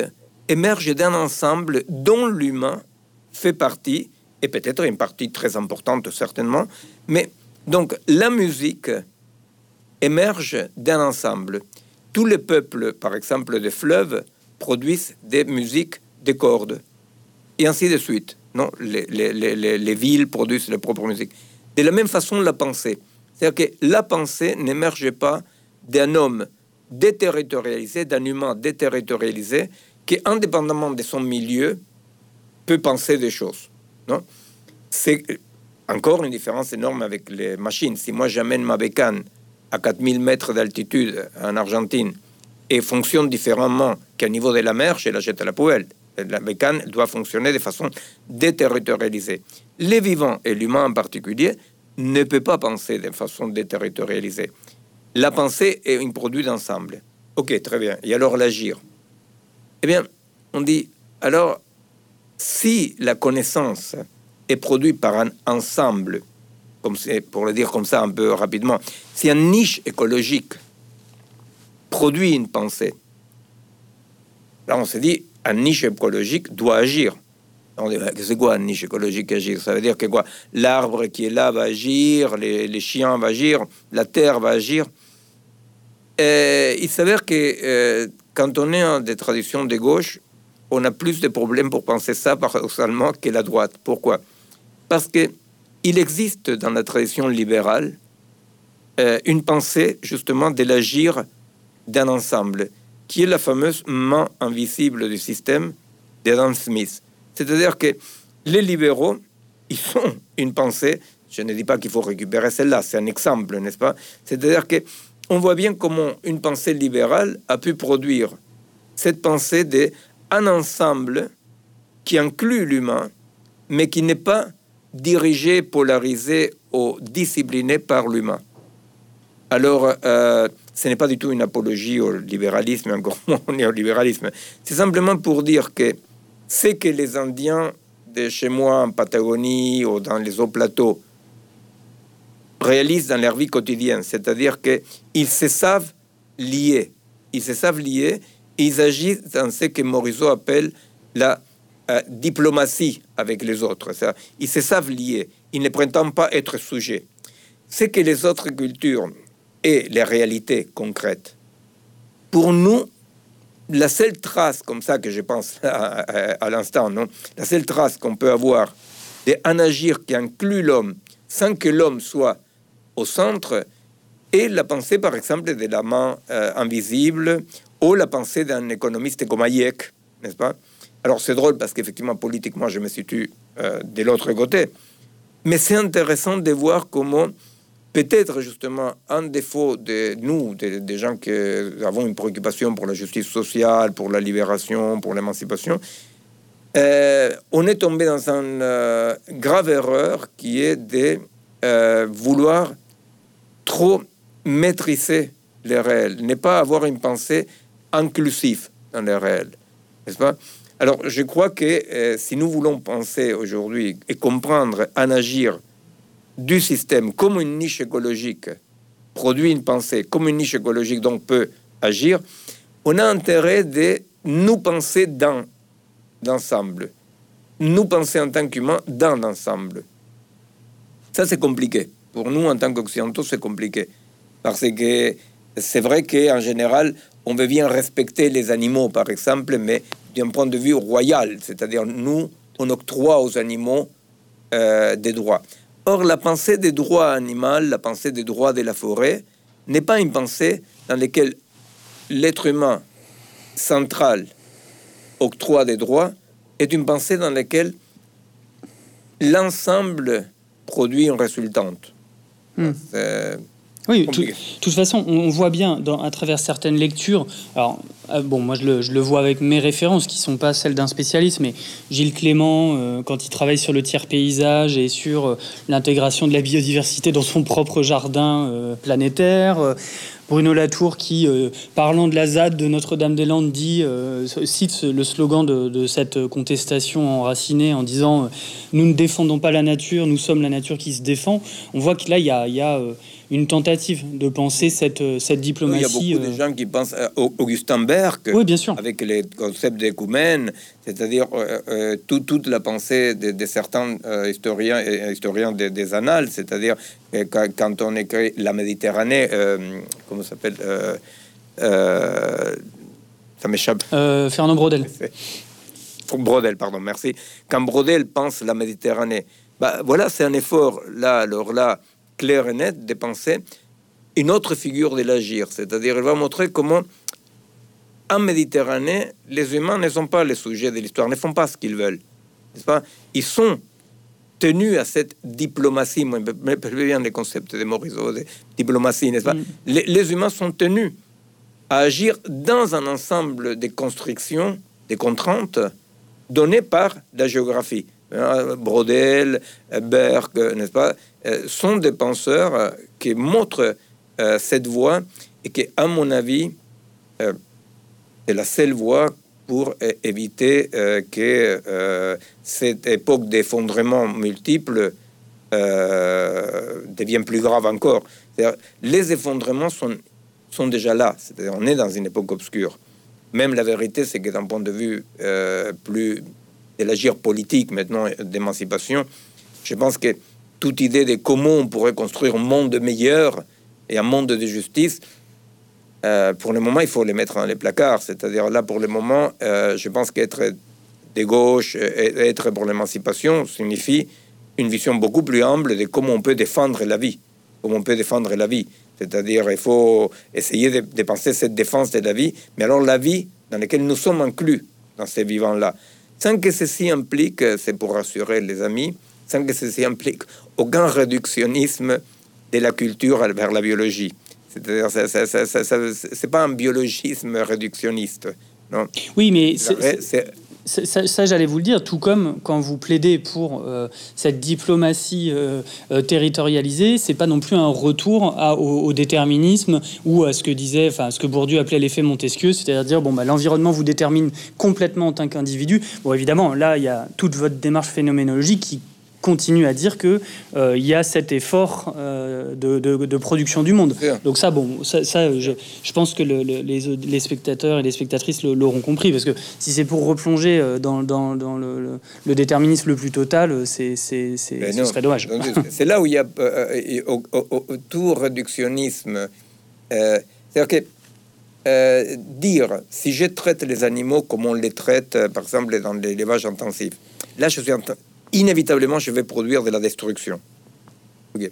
Speaker 2: émerge d'un ensemble dont l'humain fait partie, et peut-être une partie très importante certainement, mais donc la musique émerge d'un ensemble. Tous les peuples, par exemple des fleuves, produisent des musiques des cordes, et ainsi de suite. Non, les, les, les, les villes produisent leur propre musique. De la même façon, la pensée. C'est-à-dire que la pensée n'émerge pas d'un homme déterritorialisé, d'un humain déterritorialisé, qui, indépendamment de son milieu, peut penser des choses. Non? C'est encore une différence énorme avec les machines. Si moi j'amène ma bécane à 4000 mètres d'altitude en Argentine et fonctionne différemment qu'au niveau de la mer, je la jette à la poubelle. La bécane doit fonctionner de façon déterritorialisée. Les vivants, et l'humain en particulier, ne peut pas penser de façon déterritorialisée. La pensée est un produit d'ensemble. Ok, très bien. Et alors l'agir? Eh bien, on dit, alors, si la connaissance est produite par un ensemble, comme pour le dire comme ça un peu rapidement, si un niche écologique produit une pensée, là on se dit, un niche écologique doit agir. C'est quoi un niche écologique agir? Ça veut dire que quoi? L'arbre qui est là va agir, les, chiens vont agir, la terre va agir. Et il s'avère que euh, quand on est en des traditions de gauche, on a plus de problèmes pour penser ça paradoxalement que la droite. Pourquoi? Parce que il existe dans la tradition libérale euh, une pensée justement de l'agir d'un ensemble, qui est la fameuse main invisible du système d'Adam Smith. C'est-à-dire que les libéraux, ils ont une pensée, je ne dis pas qu'il faut récupérer celle-là, c'est un exemple, n'est-ce pas? C'est-à-dire que on voit bien comment une pensée libérale a pu produire cette pensée d'un ensemble qui inclut l'humain, mais qui n'est pas dirigé, polarisé ou discipliné par l'humain. Alors, euh, ce n'est pas du tout une apologie au libéralisme, encore moins au néolibéralisme. C'est simplement pour dire que c'est que les Indiens de chez moi en Patagonie ou dans les hauts plateaux réalisent dans leur vie quotidienne, c'est-à-dire qu'ils se savent liés, ils se savent liés, ils agissent dans ce que Morisot appelle la euh, diplomatie avec les autres. Ils se savent liés, ils ne prétendent pas être sujets. C'est que les autres cultures et les réalités concrètes, pour nous, la seule trace comme ça que je pense à, l'instant, non, la seule trace qu'on peut avoir d'un agir qui inclut l'homme sans que l'homme soit au centre est la pensée, par exemple, de la main euh, invisible ou la pensée d'un économiste comme Hayek, n'est-ce pas? Alors c'est drôle parce qu'effectivement, politiquement, je me situe euh, de l'autre côté, mais c'est intéressant de voir comment peut-être justement un défaut de nous, des, gens qui avons une préoccupation pour la justice sociale, pour la libération, pour l'émancipation, euh, on est tombé dans une euh, grave erreur qui est de vouloir trop maîtriser les réels, ne pas avoir une pensée inclusive dans les réels, n'est-ce pas? Alors, je crois que si nous voulons penser aujourd'hui et comprendre, en agir du système comme une niche écologique produit une pensée comme une niche écologique donc peut agir, on a intérêt de nous penser dans l'ensemble, nous penser en tant qu'humains dans l'ensemble. Ça c'est compliqué. Pour nous en tant qu'occidentaux c'est compliqué parce que c'est vrai qu'en général on veut bien respecter les animaux par exemple, mais d'un point de vue royal, c'est-à-dire nous on octroie aux animaux euh, des droits. Or, la pensée des droits animaux, la pensée des droits de la forêt, n'est pas une pensée dans laquelle l'être humain central octroie des droits, est une pensée dans laquelle l'ensemble produit une résultante.
Speaker 1: Hmm. Oui, de toute façon, on voit bien dans, à travers certaines lectures. Alors, euh, bon, moi je le, vois avec mes références qui sont pas celles d'un spécialiste, mais Gilles Clément, euh, quand il travaille sur le tiers paysage et sur euh, l'intégration de la biodiversité dans son propre jardin planétaire. Bruno Latour qui, parlant de la ZAD de Notre-Dame-des-Landes, dit, cite le slogan de, de, cette contestation enracinée en disant Nous ne défendons pas la nature, nous sommes la nature qui se défend. On voit que là, il y a, il y a une tentative de penser cette, euh, cette diplomatie.
Speaker 2: il y a beaucoup de euh, gens qui pensent à Augustin Berg,
Speaker 1: oui, bien sûr.
Speaker 2: avec les concepts d'écoumène, c'est-à-dire euh, toute la pensée de, certains historiens et historiens des, annales, c'est-à-dire quand, on écrit la Méditerranée, comment ça s'appelle Ça m'échappe.
Speaker 1: Fernand Brodel. <laughs>
Speaker 2: Brodel, pardon, merci. Quand Brodel pense la Méditerranée, bah, voilà, c'est un effort là, alors là, clair et net de penser une autre figure de l'agir. C'est-à-dire, il va montrer comment, en Méditerranée, les humains ne sont pas les sujets de l'histoire, ne font pas ce qu'ils veulent. Pas? Ils sont tenu à cette diplomatie. Moi, je bien les concepts de Morisot, de diplomatie, n'est-ce pas? Mm. les, humains sont tenus à agir dans un ensemble de constructions, des contraintes données par la géographie. Hein, Brodel, Berg, n'est-ce pas, euh, sont des penseurs euh, qui montrent euh, cette voie et qui, à mon avis, est la seule voie pour éviter que cette époque d'effondrement multiple devienne plus grave encore. Les effondrements sont, sont déjà là. C'est-à-dire, on est dans une époque obscure. Même la vérité, c'est que d'un point de vue plus de l'agir politique maintenant d'émancipation, je pense que toute idée de comment on pourrait construire un monde meilleur et un monde de justice, euh, pour le moment, il faut les mettre dans les placards. C'est-à-dire là, pour le moment, euh, je pense qu'être de gauche et être pour l'émancipation signifie une vision beaucoup plus humble de comment on peut défendre la vie, comment on peut défendre la vie. C'est-à-dire, il faut essayer de, de, penser cette défense de la vie, mais alors la vie dans laquelle nous sommes inclus dans ces vivants-là sans que ceci implique, c'est pour rassurer les amis, sans que ceci implique aucun réductionnisme de la culture vers la biologie. C'est-à-dire, c'est pas un biologisme réductionniste. Non?
Speaker 1: Oui, mais c'est ça, j'allais vous le dire, tout comme quand vous plaidez pour euh, cette diplomatie euh, euh, territorialisée, c'est pas non plus un retour au, déterminisme ou à ce que disait, enfin, ce que Bourdieu appelait l'effet Montesquieu, c'est-à-dire dire bon, bah, l'environnement vous détermine complètement en tant qu'individu. Bon, évidemment, là, il y a toute votre démarche phénoménologique qui continue à dire que euh, il y a cet effort euh, de, production du monde. Donc ça, bon, ça, je, pense que les, spectateurs et les spectatrices l'auront compris, parce que si c'est pour replonger euh, dans, le, déterminisme le plus total, c'est, c'est, ben ce serait dommage.
Speaker 2: C'est là où il y a tout réductionnisme. C'est-à-dire que dire si je traite les animaux comme on les traite, par exemple, dans l'élevage intensif, là je suis en inévitablement, je vais produire de la destruction. Ok.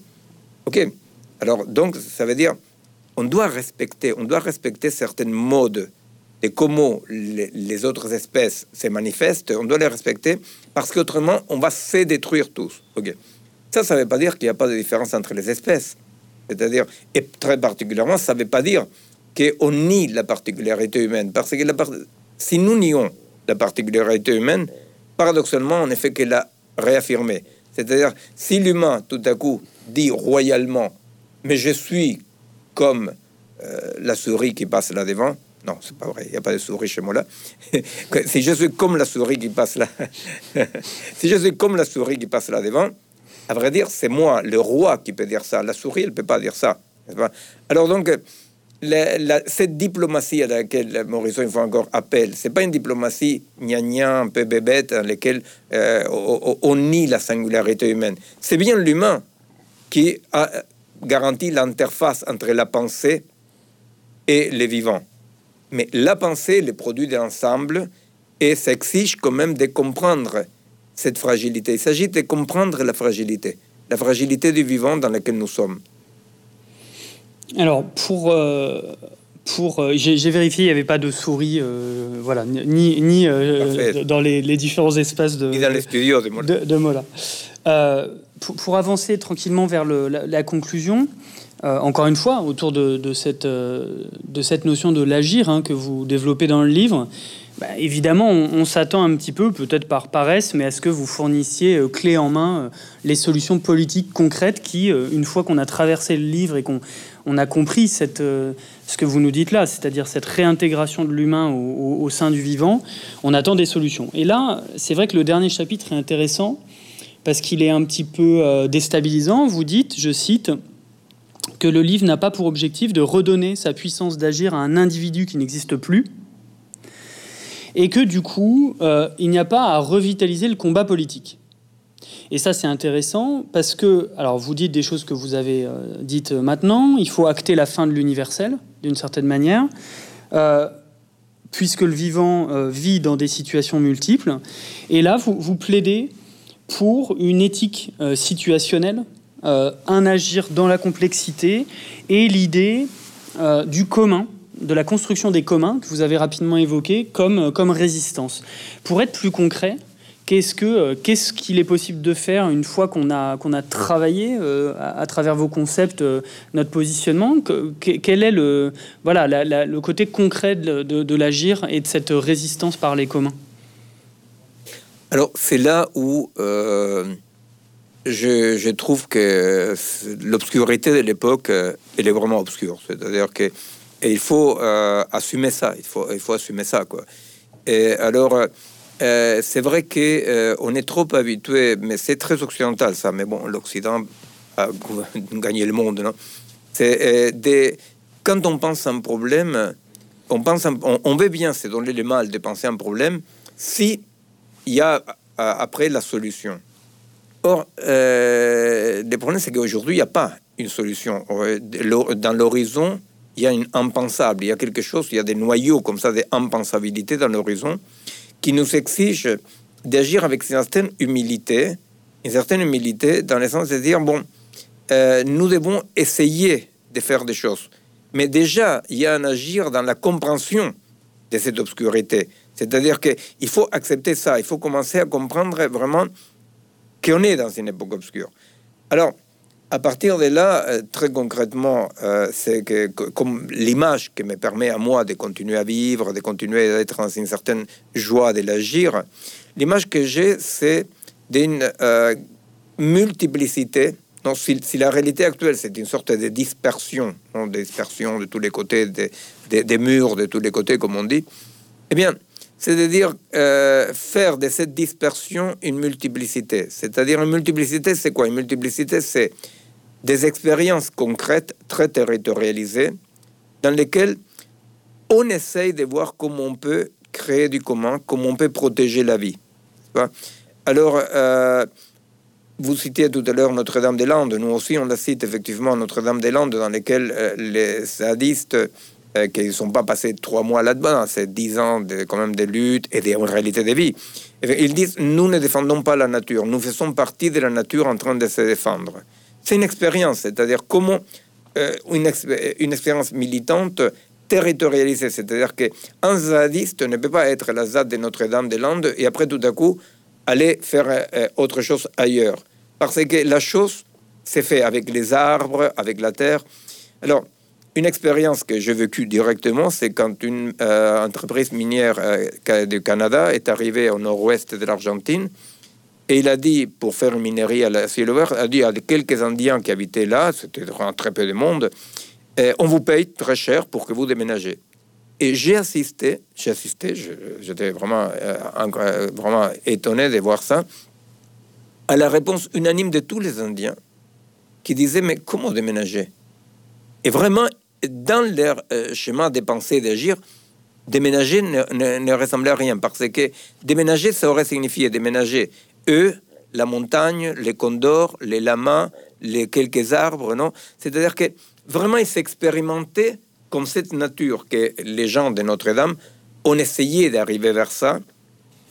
Speaker 2: Ok. Alors, donc, ça veut dire, on doit respecter, on doit respecter certains modes de comment les, autres espèces se manifestent. On doit les respecter parce qu'autrement, on va se détruire tous. Ok. Ça, ça ne veut pas dire qu'il n'y a pas de différence entre les espèces. C'est-à-dire, et très particulièrement, ça ne veut pas dire qu'on nie la particularité humaine. Parce que la si nous nions la particularité humaine, paradoxalement, on ne fait que la réaffirmer. C'est-à-dire, si l'humain, tout à coup, dit royalement, mais je suis comme euh, la souris qui passe là devant, non, c'est pas vrai, il n'y a pas de souris chez moi là. <laughs> si je suis comme la souris qui passe là, <laughs> si je suis comme la souris qui passe là devant, à vrai dire, c'est moi, le roi, qui peut dire ça. La souris, elle peut pas dire ça. Alors donc, cette diplomatie à laquelle Morisot il faut encore appel, c'est pas une diplomatie gna un peu bébête dans laquelle euh, on, nie la singularité humaine. C'est bien l'humain qui a garanti l'interface entre la pensée et les vivants. Mais la pensée, le produit de l'ensemble, et ça exige quand même de comprendre cette fragilité. Il s'agit de comprendre la fragilité, la fragilité du vivant dans lequel nous sommes.
Speaker 1: Alors, pour. Euh, pour, euh, j'ai vérifié, il n'y avait pas de souris, euh, voilà, ni, ni dans les, différents espaces de,
Speaker 2: dans les studios de
Speaker 1: Mola. De, Mola. Pour, avancer tranquillement vers la, conclusion, encore une fois, autour de, cette, de cette notion de l'agir hein, que vous développez dans le livre, bah, évidemment, on, s'attend un petit peu, peut-être par paresse, mais à ce que vous fournissiez euh, clé en main euh, les solutions politiques concrètes qui, euh, une fois qu'on a traversé le livre et qu'on on a compris cette, ce que vous nous dites là, c'est-à-dire cette réintégration de l'humain au, sein du vivant, on attend des solutions. Et là, c'est vrai que le dernier chapitre est intéressant parce qu'il est un petit peu déstabilisant. Vous dites, je cite, que le livre n'a pas pour objectif de redonner sa puissance d'agir à un individu qui n'existe plus et que du coup, euh, il n'y a pas à revitaliser le combat politique. Et ça, c'est intéressant parce que, alors vous dites des choses que vous avez euh, dites maintenant, il faut acter la fin de l'universel, d'une certaine manière, euh, puisque le vivant vit dans des situations multiples. Et là, vous, vous plaidez pour une éthique situationnelle, un agir dans la complexité et l'idée du commun de la construction des communs que vous avez rapidement évoqué comme, comme résistance. Pour être plus concret, Qu'est-ce que euh, qu'est-ce qu'il est possible de faire une fois qu'on a qu'on a travaillé euh, à, travers vos concepts euh, notre positionnement? Quel est le voilà le côté concret de, de, l'agir et de cette résistance par les communs?
Speaker 2: Alors c'est là où je, je, trouve que l'obscurité de l'époque elle est vraiment obscure. C'est-à-dire que il faut assumer ça. Il faut il faut assumer ça quoi. Et alors euh, c'est vrai qu'on euh, est trop habitué, mais c'est très occidental ça. Mais bon, l'Occident a <laughs> gagné le monde, non? C'est euh, des... quand on pense à un problème, on pense, on, veut bien se donner le mal de penser à un problème si il y a après la solution. Or, le problème c'est qu'aujourd'hui il n'y a pas une solution. Dans l'horizon, il y a une impensable, il y a quelque chose, il y a des noyaux comme ça, des impensabilités dans l'horizon qui nous exige d'agir avec une certaine humilité, une certaine humilité dans le sens de dire, bon, euh, nous devons essayer de faire des choses. Mais déjà, il y a un agir dans la compréhension de cette obscurité. C'est-à-dire qu'il faut accepter ça, il faut commencer à comprendre vraiment qu'on est dans une époque obscure. Alors, à partir de là, euh, très concrètement, euh, c'est que comme l'image qui me permet à moi de continuer à vivre, de continuer à être dans une certaine joie de l'agir, l'image que j'ai, c'est d'une euh, multiplicité. Donc, si, la réalité actuelle, c'est une sorte de dispersion, non, dispersion de tous les côtés, des, des, murs de tous les côtés, comme on dit, eh bien, c'est-à-dire faire de cette dispersion une multiplicité. C'est-à-dire une multiplicité, c'est quoi? Une multiplicité, c'est des expériences concrètes très territorialisées dans lesquelles on essaye de voir comment on peut créer du commun, comment on peut protéger la vie. Alors, euh, vous citiez tout à l'heure Notre-Dame-des-Landes. Nous aussi, on la cite effectivement Notre-Dame-des-Landes, dans lesquelles euh, les sadistes, euh, qui ne sont pas passés trois mois là-dedans, c'est dix ans de, quand même de lutte et de réalité de vie, ils disent Nous ne défendons pas la nature, nous faisons partie de la nature en train de se défendre. C'est une expérience, c'est-à-dire comment euh, une, expérience militante territorialisée, c'est-à-dire qu'un zadiste ne peut pas être la ZAD de Notre-Dame-des-Landes et après tout à coup aller faire euh, autre chose ailleurs. Parce que la chose s'est fait avec les arbres, avec la terre. Alors, une expérience que j'ai vécue directement, c'est quand une euh, entreprise minière du Canada est arrivée au nord-ouest de l'Argentine et il a dit, pour faire une minerie à la ciel ouvert, a dit à quelques Indiens qui habitaient là, c'était très peu de monde, eh, on vous paye très cher pour que vous déménagez. Et j'ai assisté, j'ai assisté, j'étais vraiment, euh, euh, vraiment étonné de voir ça, à la réponse unanime de tous les Indiens qui disaient, mais comment déménager? Et vraiment, dans leur euh, schéma de pensée et d'agir, déménager ne, ne, ressemblait à rien, parce que déménager, ça aurait signifié déménager eux, la montagne, les condors, les lamas, les quelques arbres, non? C'est-à-dire que vraiment, ils s'expérimentaient comme cette nature que les gens de Notre-Dame ont essayé d'arriver vers ça.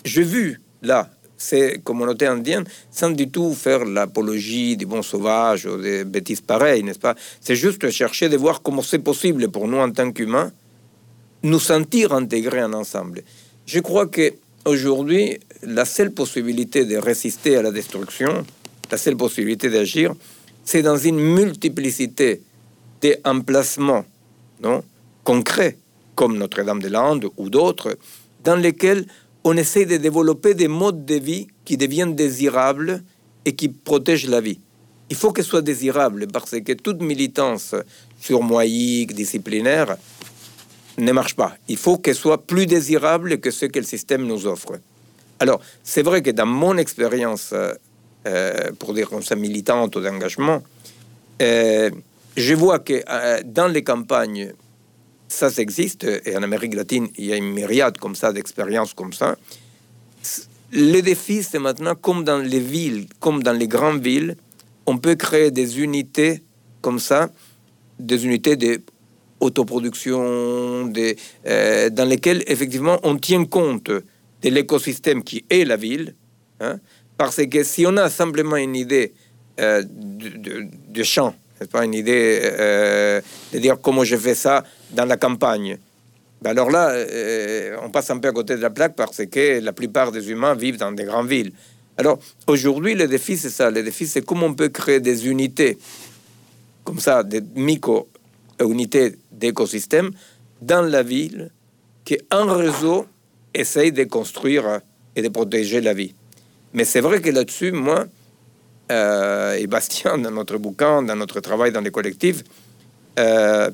Speaker 2: J'ai vu, là, ces communautés indiennes, sans du tout faire l'apologie des bons sauvages ou des bêtises pareilles, n'est-ce pas? C'est juste chercher de voir comment c'est possible pour nous, en tant qu'humains, nous sentir intégrés en ensemble. Je crois que aujourd'hui, la seule possibilité de résister à la destruction, la seule possibilité d'agir, c'est dans une multiplicité d'emplacements concrets, comme Notre-Dame-des-Landes ou d'autres, dans lesquels on essaie de développer des modes de vie qui deviennent désirables et qui protègent la vie. Il faut qu'elle soit désirable parce que toute militance surmoïque, disciplinaire, ne marche pas. Il faut qu'elle soit plus désirable que ce que le système nous offre. Alors, c'est vrai que dans mon expérience, euh, euh, pour dire comme ça, militante ou d'engagement, euh, je vois que dans les campagnes, ça existe, et en Amérique latine, il y a une myriade comme ça d'expériences comme ça. Le défi, c'est maintenant, comme dans les villes, comme dans les grandes villes, on peut créer des unités comme ça, des unités de autoproduction, des, dans lesquelles effectivement on tient compte de l'écosystème qui est la ville, hein, parce que si on a simplement une idée euh, de, de, champ, pas une idée euh, de dire comment je fais ça dans la campagne, Ben alors là, on passe un peu à côté de la plaque parce que la plupart des humains vivent dans des grandes villes. Alors aujourd'hui, le défi, c'est ça. Le défi, c'est comment on peut créer des unités comme ça, des micro-unités d'écosystèmes dans la ville qu'un réseau essaye de construire et de protéger la vie. Mais c'est vrai que là-dessus, moi euh, et Bastien, dans notre bouquin, dans notre travail dans les collectifs, euh,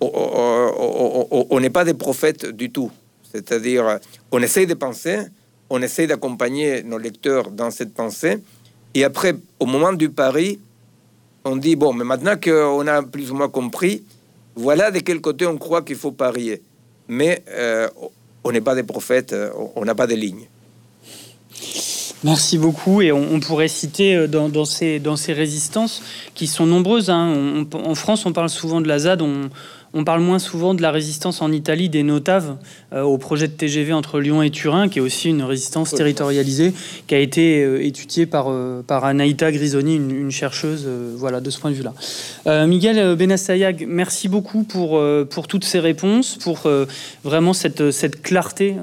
Speaker 2: on n'est pas des prophètes du tout. C'est-à-dire, on essaye de penser, on essaye d'accompagner nos lecteurs dans cette pensée, et après, au moment du pari, on dit, bon, mais maintenant qu'on a plus ou moins compris, voilà de quel côté on croit qu'il faut parier. Mais euh, on n'est pas des prophètes, on n'a pas de lignes.
Speaker 1: Merci beaucoup. Et on, pourrait citer euh, dans, ces, résistances qui sont nombreuses. Hein. en France, on parle souvent de la ZAD. On, on parle moins souvent de la résistance en Italie des Notaves euh, au projet de TGV entre Lyon et Turin, qui est aussi une résistance territorialisée, qui a été euh, étudiée par, euh, par Anaïta Grisoni, une, chercheuse voilà, de ce point de vue-là. Miguel Benassayag, merci beaucoup pour, pour toutes ces réponses, pour vraiment cette, cette clarté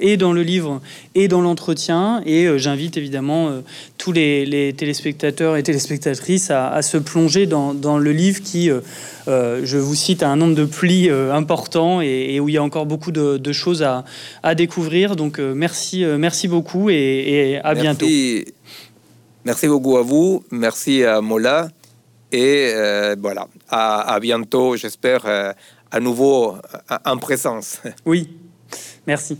Speaker 1: et dans le livre et dans l'entretien. Et j'invite évidemment tous les, téléspectateurs et téléspectatrices à, se plonger dans, dans, le livre qui, je vous cite, un nombre de plis euh, importants et, où il y a encore beaucoup de, choses à, découvrir. Donc euh, merci, euh, merci beaucoup et, à bientôt.
Speaker 2: Merci beaucoup à vous, merci à Mola et voilà, à, bientôt, j'espère, à nouveau en présence.
Speaker 1: Oui, merci.